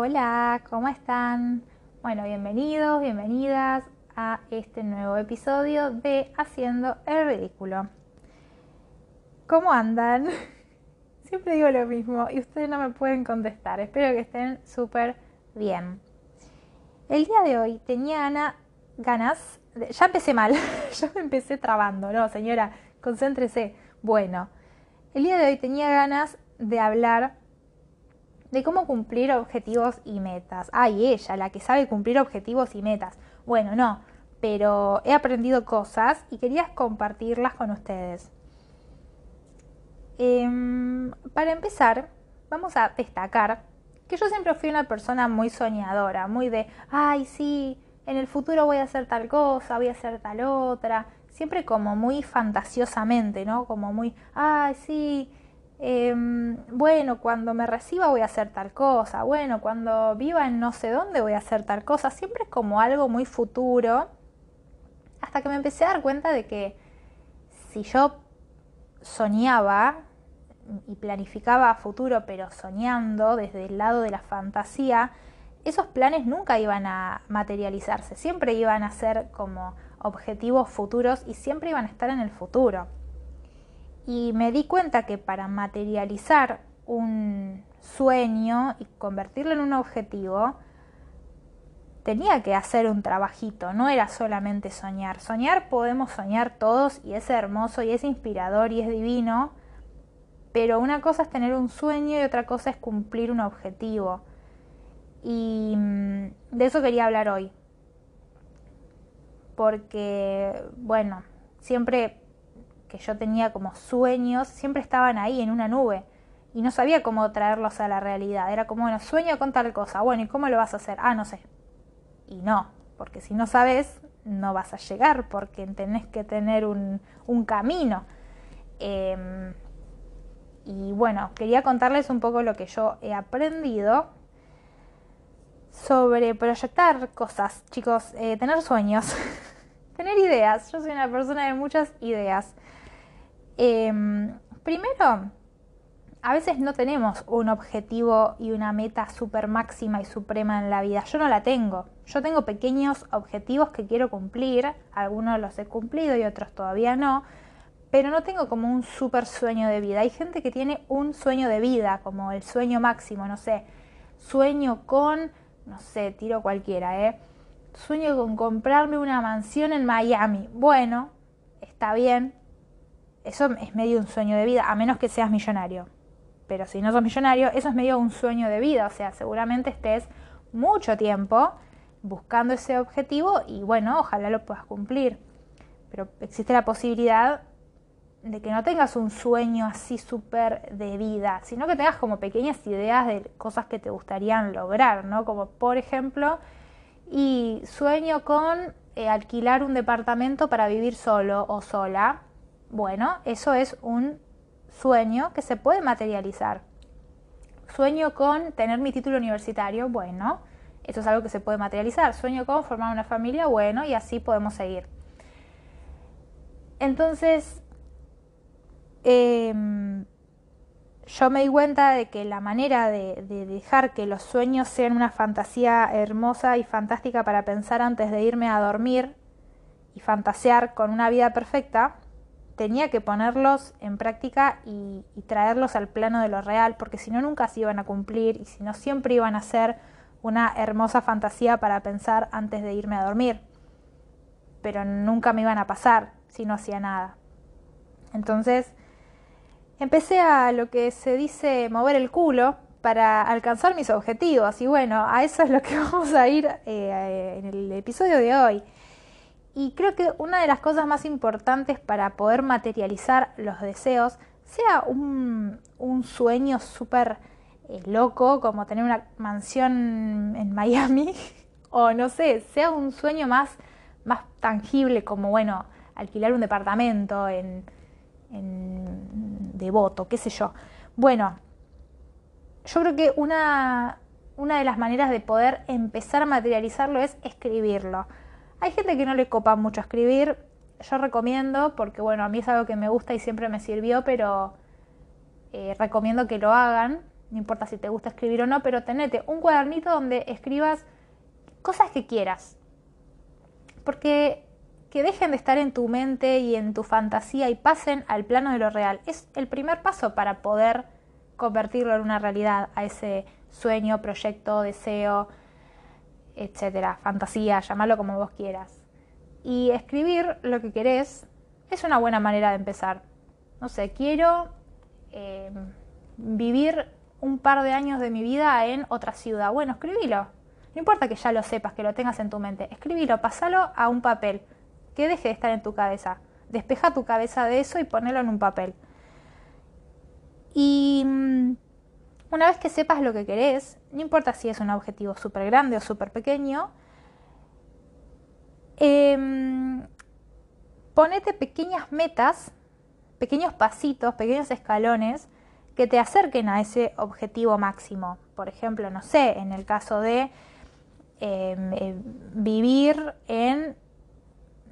Hola, ¿cómo están? Bueno, bienvenidos, bienvenidas a este nuevo episodio de Haciendo el Ridículo. ¿Cómo andan? Siempre digo lo mismo y ustedes no me pueden contestar. Espero que estén súper bien. El día de hoy tenía ganas, ya empecé mal, ya me empecé trabando, no señora, concéntrese. Bueno, el día de hoy tenía ganas de hablar de cómo cumplir objetivos y metas. Ay, ella, la que sabe cumplir objetivos y metas. Bueno, no, pero he aprendido cosas y quería compartirlas con ustedes. Em, para empezar, vamos a destacar que yo siempre fui una persona muy soñadora, muy de, ay, sí, en el futuro voy a hacer tal cosa, voy a hacer tal otra, siempre como muy fantasiosamente, ¿no? Como muy, ay, sí, Em, bueno, cuando me reciba voy a hacer tal cosa, bueno, cuando viva en no sé dónde voy a hacer tal cosa, siempre es como algo muy futuro, hasta que me empecé a dar cuenta de que si yo soñaba y planificaba a futuro, pero soñando desde el lado de la fantasía, esos planes nunca iban a materializarse, siempre iban a ser como objetivos futuros y siempre iban a estar en el futuro. Y me di cuenta que para materializar un sueño y convertirlo en un objetivo, tenía que hacer un trabajito, no era solamente soñar. Soñar podemos soñar todos y es hermoso y es inspirador y es divino, pero una cosa es tener un sueño y otra cosa es cumplir un objetivo. Y mm, de eso quería hablar hoy. Porque, bueno, siempre que yo tenía como sueños, siempre estaban ahí en una nube y no sabía cómo traerlos a la realidad. Era como, bueno, sueño con tal cosa, bueno, ¿y cómo lo vas a hacer? Ah, no sé. Y no, porque si no sabes, no vas a llegar, porque tenés que tener un, un camino. Em, y bueno, quería contarles un poco lo que yo he aprendido sobre proyectar cosas, chicos, eh, tener sueños, tener ideas. Yo soy una persona de muchas ideas. Em, primero, a veces no tenemos un objetivo y una meta super máxima y suprema en la vida. Yo no la tengo. Yo tengo pequeños objetivos que quiero cumplir. Algunos los he cumplido y otros todavía no. Pero no tengo como un super sueño de vida. Hay gente que tiene un sueño de vida, como el sueño máximo, no sé. Sueño con, no sé, tiro cualquiera, ¿eh? Sueño con comprarme una mansión en Miami. Bueno, está bien, eso es medio un sueño de vida, a menos que seas millonario. Pero si no sos millonario, eso es medio un sueño de vida. O sea, seguramente estés mucho tiempo buscando ese objetivo y bueno, ojalá lo puedas cumplir. Pero existe la posibilidad de que no tengas un sueño así súper de vida, sino que tengas como pequeñas ideas de cosas que te gustarían lograr, ¿no? Como por ejemplo, y sueño con eh, alquilar un departamento para vivir solo o sola bueno, eso es un sueño que se puede materializar. Sueño con tener mi título universitario, bueno, eso es algo que se puede materializar. Sueño con formar una familia, bueno, y así podemos seguir. Entonces, em, yo me di cuenta de que la manera de, de, dejar que los sueños sean una fantasía hermosa y fantástica para pensar antes de irme a dormir y fantasear con una vida perfecta tenía que ponerlos en práctica y, traerlos al plano de lo real, porque si no nunca se iban a cumplir y si no siempre iban a ser una hermosa fantasía para pensar antes de irme a dormir. Pero nunca me iban a pasar si no hacía nada. Entonces, empecé a lo que se dice mover el culo para alcanzar mis objetivos. Y bueno, a eso es lo que vamos a ir eh, en el episodio de hoy. Y creo que una de las cosas más importantes para poder materializar los deseos, sea un, sueño súper eh, loco como tener una mansión en Miami, o no sé, sea un sueño más, más tangible como, bueno, alquilar un departamento en, en Devoto, qué sé yo. Bueno, yo creo que una, una de las maneras de poder empezar a materializarlo es escribirlo. Hay gente que no le copa mucho escribir. Yo recomiendo, porque bueno, a mí es algo que me gusta y siempre me sirvió, pero eh, recomiendo que lo hagan. no importa si te gusta escribir o no, pero tenete un cuadernito donde escribas cosas que quieras. Porque que dejen de estar en tu mente y en tu fantasía y pasen al plano de lo real. Es el primer paso para poder convertirlo en una realidad, a ese sueño, proyecto, deseo, etcétera, fantasía, llamarlo como vos quieras. Y escribir lo que querés es una buena manera de empezar. No sé, quiero eh, vivir un par de años de mi vida en otra ciudad. Bueno, escribilo. No importa que ya lo sepas, que lo tengas en tu mente. Escribilo, pasalo a un papel. Que deje de estar en tu cabeza. Despeja tu cabeza de eso y ponelo en un papel. Y mm, una vez que sepas lo que querés, no importa si es un objetivo súper grande o súper pequeño, em, ponete pequeñas metas, pequeños pasitos, pequeños escalones que te acerquen a ese objetivo máximo. Por ejemplo, no sé, en el caso de em, eh, vivir en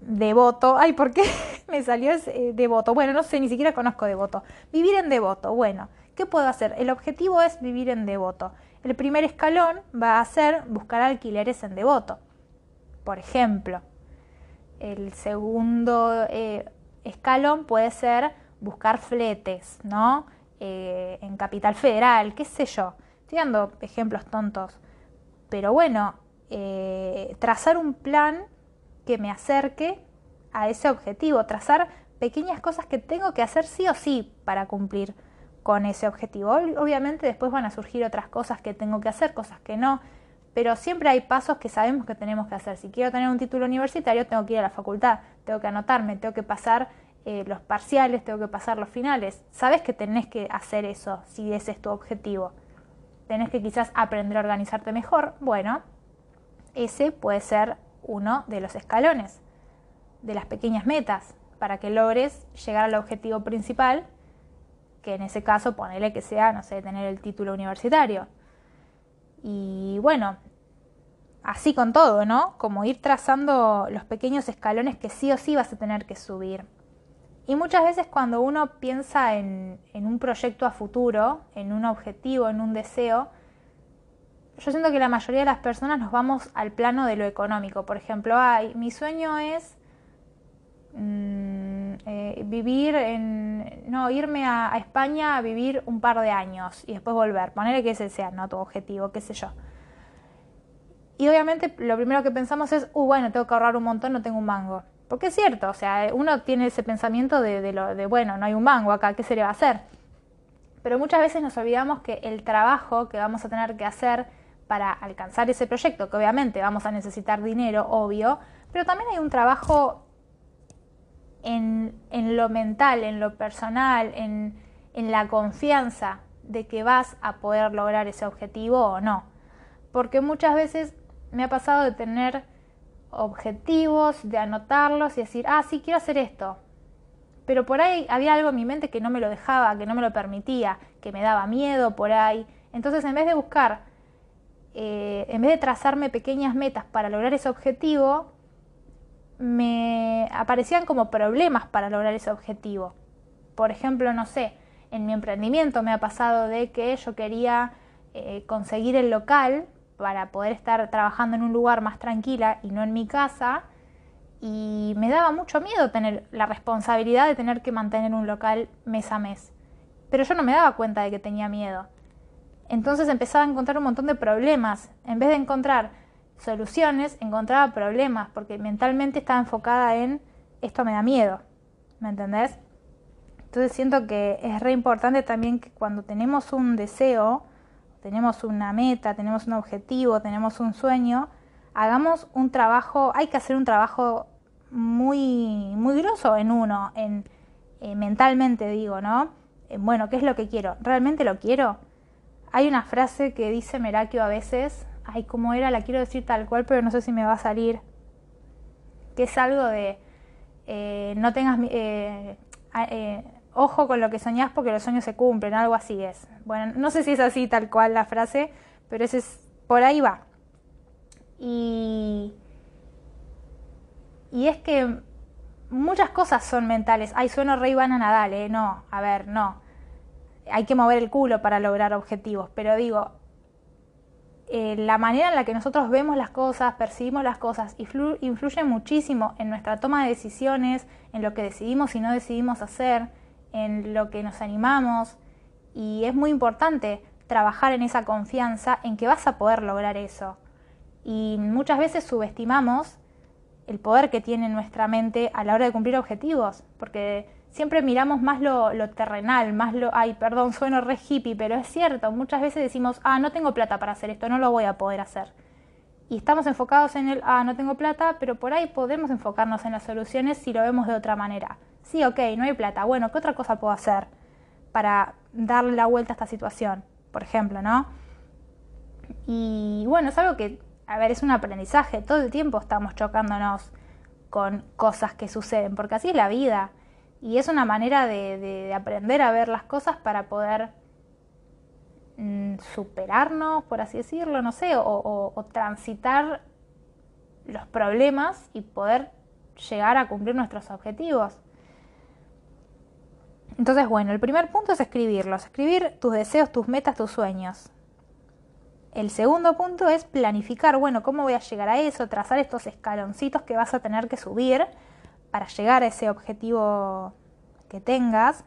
Devoto. Ay, ¿por qué me salió ese, eh, Devoto? Bueno, no sé, ni siquiera conozco Devoto. Vivir en Devoto. Bueno, ¿qué puedo hacer? El objetivo es vivir en Devoto. El primer escalón va a ser buscar alquileres en Devoto. Por ejemplo, el segundo eh, escalón puede ser buscar fletes, ¿no? Eh, en Capital Federal, qué sé yo. Estoy dando ejemplos tontos. Pero bueno, eh, trazar un plan que me acerque a ese objetivo, trazar pequeñas cosas que tengo que hacer sí o sí para cumplir con ese objetivo. Obviamente después van a surgir otras cosas que tengo que hacer, cosas que no, pero siempre hay pasos que sabemos que tenemos que hacer. Si quiero tener un título universitario, tengo que ir a la facultad, tengo que anotarme, tengo que pasar eh, los parciales, tengo que pasar los finales. Sabes que tenés que hacer eso si ese es tu objetivo. Tenés que quizás aprender a organizarte mejor. Bueno, ese puede ser uno de los escalones, de las pequeñas metas, para que logres llegar al objetivo principal, que en ese caso ponele que sea, no sé, tener el título universitario. Y bueno, así con todo, ¿no? Como ir trazando los pequeños escalones que sí o sí vas a tener que subir. Y muchas veces cuando uno piensa en, un proyecto a futuro, en un objetivo, en un deseo, yo siento que la mayoría de las personas nos vamos al plano de lo económico. Por ejemplo, ay, mi sueño es mm, eh, vivir en. No, irme a, España a vivir un par de años y después volver. Ponerle que ese sea, no tu objetivo, qué sé yo. Y obviamente lo primero que pensamos es, uh, bueno, tengo que ahorrar un montón, no tengo un mango. Porque es cierto, o sea, uno tiene ese pensamiento de, lo, de, bueno, no hay un mango acá, ¿qué se le va a hacer? Pero muchas veces nos olvidamos que el trabajo que vamos a tener que hacer para alcanzar ese proyecto, que obviamente vamos a necesitar dinero, obvio, pero también hay un trabajo en, lo mental, en lo personal, en, en la confianza de que vas a poder lograr ese objetivo o no. Porque muchas veces me ha pasado de tener objetivos, de anotarlos y decir, ah, sí, quiero hacer esto. Pero por ahí había algo en mi mente que no me lo dejaba, que no me lo permitía, que me daba miedo por ahí. Entonces, en vez de buscar, eh, en vez de trazarme pequeñas metas para lograr ese objetivo, me aparecían como problemas para lograr ese objetivo. Por ejemplo, no sé, en mi emprendimiento me ha pasado de que yo quería eh, conseguir el local para poder estar trabajando en un lugar más tranquila y no en mi casa. Y me daba mucho miedo tener la responsabilidad de tener que mantener un local mes a mes. Pero yo no me daba cuenta de que tenía miedo. Entonces empezaba a encontrar un montón de problemas. En vez de encontrar soluciones, encontraba problemas porque mentalmente estaba enfocada en esto me da miedo. ¿Me entendés? Entonces siento que es re importante también que cuando tenemos un deseo, tenemos una meta, tenemos un objetivo, tenemos un sueño, hagamos un trabajo, hay que hacer un trabajo muy, muy grosso en uno, en eh, mentalmente digo, ¿no? bueno, ¿qué es lo que quiero? ¿Realmente lo quiero? Hay una frase que dice Merakio a veces, ay, ¿cómo era? La quiero decir tal cual, pero no sé si me va a salir, que es algo de, eh, no tengas, eh, ojo con lo que soñás porque los sueños se cumplen, algo así es. Bueno, no sé si es así tal cual la frase, pero ese es, por ahí va. Y, y es que muchas cosas son mentales. Ay, sueno re Ivana Nadal, ¿eh? No, a ver, no. hay que mover el culo para lograr objetivos, pero digo, eh, la manera en la que nosotros vemos las cosas, percibimos las cosas, influye muchísimo en nuestra toma de decisiones, en lo que decidimos y no decidimos hacer, en lo que nos animamos, y es muy importante trabajar en esa confianza en que vas a poder lograr eso. Y muchas veces subestimamos el poder que tiene nuestra mente a la hora de cumplir objetivos, porque siempre miramos más lo, terrenal, más lo, ay, perdón, sueno re hippie, pero es cierto, muchas veces decimos, ah, no tengo plata para hacer esto, no lo voy a poder hacer. Y estamos enfocados en el, ah, no tengo plata, pero por ahí podemos enfocarnos en las soluciones si lo vemos de otra manera. Sí, ok, no hay plata, bueno, ¿qué otra cosa puedo hacer para darle la vuelta a esta situación? Por ejemplo, ¿no? Y bueno, es algo que, a ver, es un aprendizaje, todo el tiempo estamos chocándonos con cosas que suceden, porque así es la vida y es una manera de, aprender a ver las cosas para poder mm, superarnos, por así decirlo, no sé, o, transitar los problemas y poder llegar a cumplir nuestros objetivos. Entonces, bueno, el primer punto es escribirlos, escribir tus deseos, tus metas, tus sueños. El segundo punto es planificar, bueno, cómo voy a llegar a eso, trazar estos escaloncitos que vas a tener que subir para llegar a ese objetivo que tengas.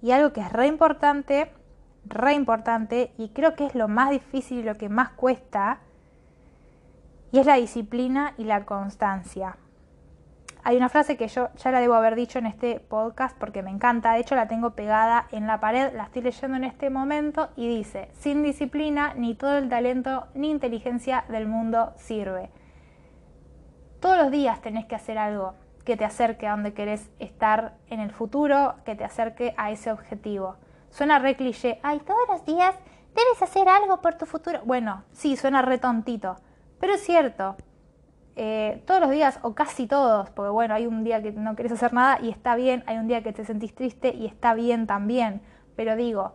Y algo que es re importante, re importante, y creo que es lo más difícil y lo que más cuesta, y es la disciplina y la constancia. Hay una frase que yo ya la debo haber dicho en este podcast porque me encanta, de hecho la tengo pegada en la pared, la estoy leyendo en este momento y dice, sin disciplina ni todo el talento ni inteligencia del mundo sirve. Todos los días tenés que hacer algo, que te acerque a donde querés estar en el futuro, que te acerque a ese objetivo. Suena re cliché, ay, todos los días debes hacer algo por tu futuro. Bueno, sí, suena re tontito, pero es cierto. Eh, todos los días, o casi todos, porque bueno, hay un día que no querés hacer nada y está bien, hay un día que te sentís triste y está bien también, pero digo,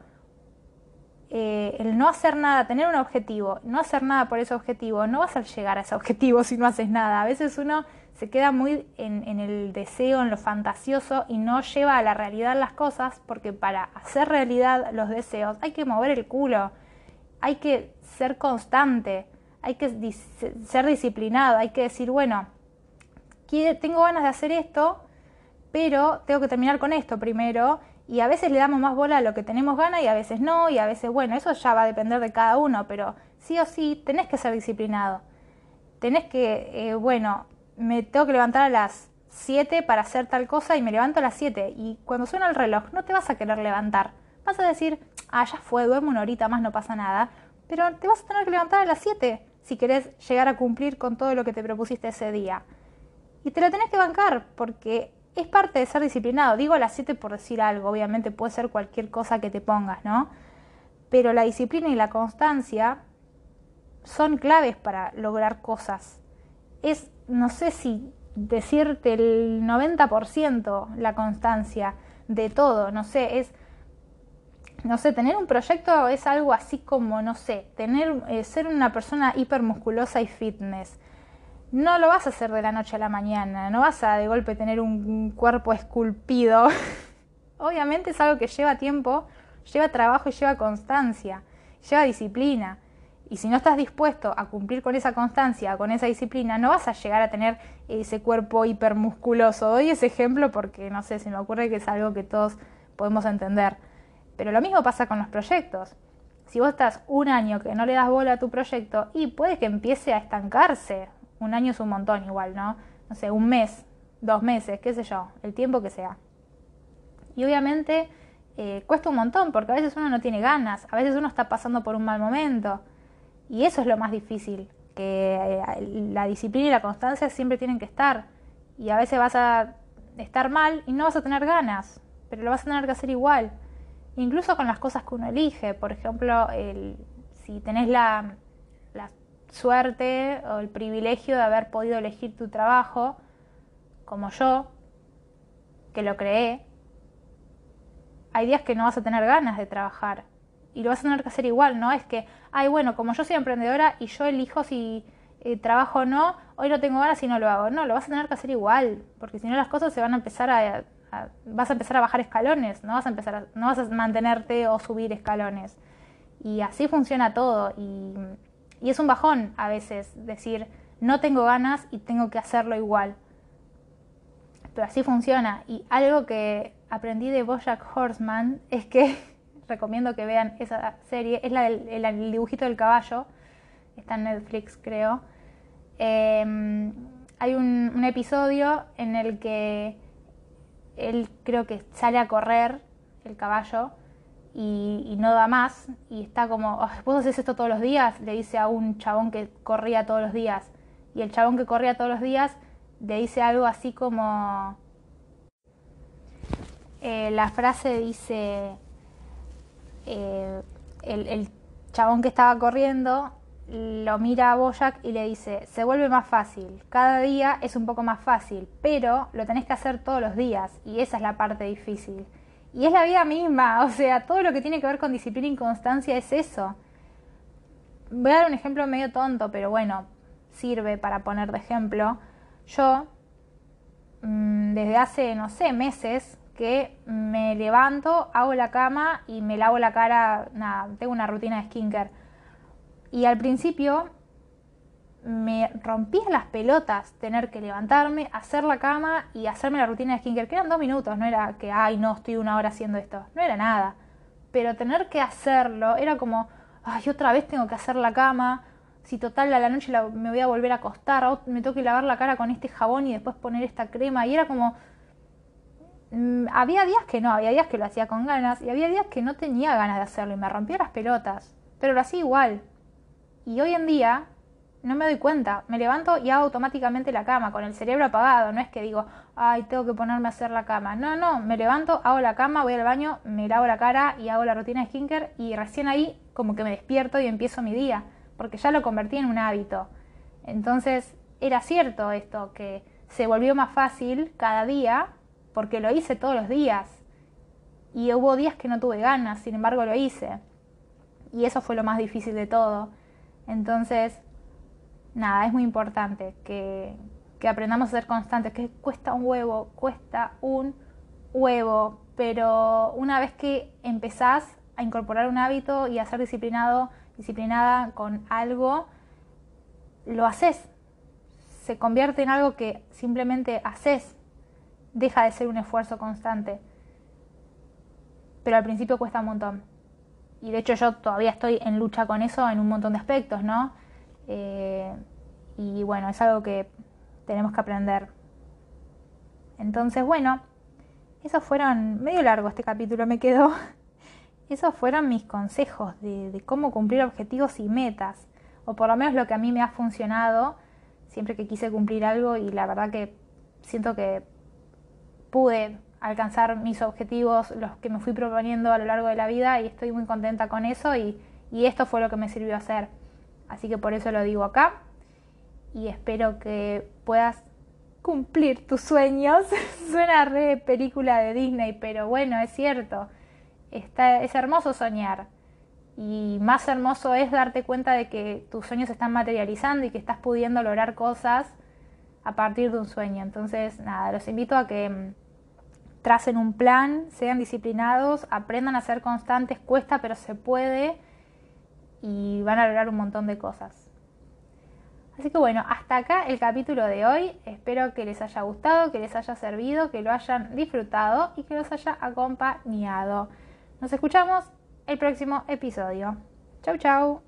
eh, el no hacer nada, tener un objetivo, no hacer nada por ese objetivo, no vas a llegar a ese objetivo si no haces nada. A veces uno se queda muy en, el deseo, en lo fantasioso y no lleva a la realidad las cosas porque para hacer realidad los deseos hay que mover el culo, hay que ser constante, hay que ser disciplinado, hay que decir, bueno, tengo ganas de hacer esto, pero tengo que terminar con esto primero y a veces le damos más bola a lo que tenemos ganas y a veces no y a veces, bueno, eso ya va a depender de cada uno, pero sí o sí tenés que ser disciplinado. Tenés que, eh, bueno, me tengo que levantar a las 7 para hacer tal cosa y me levanto a las 7 y cuando suena el reloj no te vas a querer levantar. Vas a decir, ah, ya fue, duermo una horita más, no pasa nada, pero te vas a tener que levantar a las 7 si querés llegar a cumplir con todo lo que te propusiste ese día. Y te lo tenés que bancar porque es parte de ser disciplinado. Digo a las 7 por decir algo, obviamente puede ser cualquier cosa que te pongas, ¿no? Pero la disciplina y la constancia son claves para lograr cosas. Es no sé si decirte el 90% la constancia de todo, no sé, es, no sé, tener un proyecto es algo así como, no sé, tener, eh, ser una persona hipermusculosa y fitness. No lo vas a hacer de la noche a la mañana, no vas a de golpe tener un cuerpo esculpido. Obviamente es algo que lleva tiempo, lleva trabajo y lleva constancia, lleva disciplina. Y si no estás dispuesto a cumplir con esa constancia, con esa disciplina, no vas a llegar a tener ese cuerpo hipermusculoso. Doy ese ejemplo porque, no sé, se me ocurre que es algo que todos podemos entender. Pero lo mismo pasa con los proyectos. Si vos estás un año que no le das bola a tu proyecto y puede que empiece a estancarse. Un año es un montón igual, ¿no? No sé, un mes, dos meses, qué sé yo, el tiempo que sea. Y obviamente eh, cuesta un montón porque a veces uno no tiene ganas, a veces uno está pasando por un mal momento. Y eso es lo más difícil, que eh, la disciplina y la constancia siempre tienen que estar. Y a veces vas a estar mal y no vas a tener ganas, pero lo vas a tener que hacer igual. Incluso con las cosas que uno elige. Por ejemplo, si tenés la, la suerte o el privilegio de haber podido elegir tu trabajo, como yo, que lo creé, hay días que no vas a tener ganas de trabajar y lo vas a tener que hacer igual, ¿no? Es que, ay, bueno, como yo soy emprendedora y yo elijo si eh, trabajo o no, hoy no tengo ganas y no lo hago. No, lo vas a tener que hacer igual, porque si no las cosas se van a empezar a, vas a empezar a bajar escalones, no vas a empezar no vas a mantenerte o subir escalones. Y así funciona todo. Y, y es un bajón a veces decir, no tengo ganas y tengo que hacerlo igual. Pero así funciona. Y algo que aprendí de Bojack Horseman es que recomiendo que vean esa serie, es la del el, dibujito del caballo, está en Netflix creo. Em, hay un, episodio en el que él creo que sale a correr el caballo y, no da más y está como, ¿vos haces esto todos los días? Le dice a un chabón que corría todos los días. Y el chabón que corría todos los días le dice algo así como... Eh, la frase dice, eh, el, chabón que estaba corriendo lo mira a Boyack y le dice, se vuelve más fácil, cada día es un poco más fácil, pero lo tenés que hacer todos los días y esa es la parte difícil. Y es la vida misma, o sea, todo lo que tiene que ver con disciplina y constancia es eso. Voy a dar un ejemplo medio tonto, pero bueno, sirve para poner de ejemplo. Yo, mm, desde hace, no sé, meses, que me levanto, hago la cama y me lavo la cara, nada, tengo una rutina de skincare. Y al principio me rompía las pelotas tener que levantarme, hacer la cama y hacerme la rutina de skincare, que eran dos minutos, no era que, ay, no, estoy una hora haciendo esto, no era nada. Pero tener que hacerlo era como, ay, otra vez tengo que hacer la cama, si total a la noche me voy a volver a acostar, me tengo que lavar la cara con este jabón y después poner esta crema, y era como, Mm, había días que no, había días que lo hacía con ganas y había días que no tenía ganas de hacerlo y me rompía las pelotas, pero lo hacía igual. Y hoy en día no me doy cuenta, me levanto y hago automáticamente la cama con el cerebro apagado, no es que digo, ay, tengo que ponerme a hacer la cama. No, no, me levanto, hago la cama, voy al baño, me lavo la cara y hago la rutina de skincare y recién ahí como que me despierto y empiezo mi día, porque ya lo convertí en un hábito. Entonces, era cierto esto, que se volvió más fácil cada día porque lo hice todos los días. Y hubo días que no tuve ganas, sin embargo lo hice. Y eso fue lo más difícil de todo. Entonces, nada, es muy importante que, que aprendamos a ser constantes, que cuesta un huevo, cuesta un huevo, pero una vez que empezás a incorporar un hábito y a ser disciplinado, disciplinada con algo, lo haces. Se convierte en algo que simplemente haces deja de ser un esfuerzo constante. Pero al principio cuesta un montón. Y de hecho yo todavía estoy en lucha con eso en un montón de aspectos, ¿no? Eh, y bueno, es algo que tenemos que aprender. Entonces, bueno, esos fueron, medio largo este capítulo me quedó. Esos fueron mis consejos de, de cómo cumplir objetivos y metas. O por lo menos lo que a mí me ha funcionado siempre que quise cumplir algo y la verdad que siento que pude alcanzar mis objetivos, los que me fui proponiendo a lo largo de la vida y estoy muy contenta con eso y, esto fue lo que me sirvió hacer. Así que por eso lo digo acá y espero que puedas cumplir tus sueños. Suena re película de Disney, pero bueno, es cierto. Está, es hermoso soñar. Y más hermoso es darte cuenta de que tus sueños se están materializando y que estás pudiendo lograr cosas a partir de un sueño. Entonces, nada, los invito a que mm, tracen un plan, sean disciplinados, aprendan a ser constantes, cuesta pero se puede y van a lograr un montón de cosas. Así que bueno, hasta acá el capítulo de hoy. Espero que les haya gustado, que les haya servido, que lo hayan disfrutado y que los haya acompañado. Nos escuchamos el próximo episodio. Chau chau.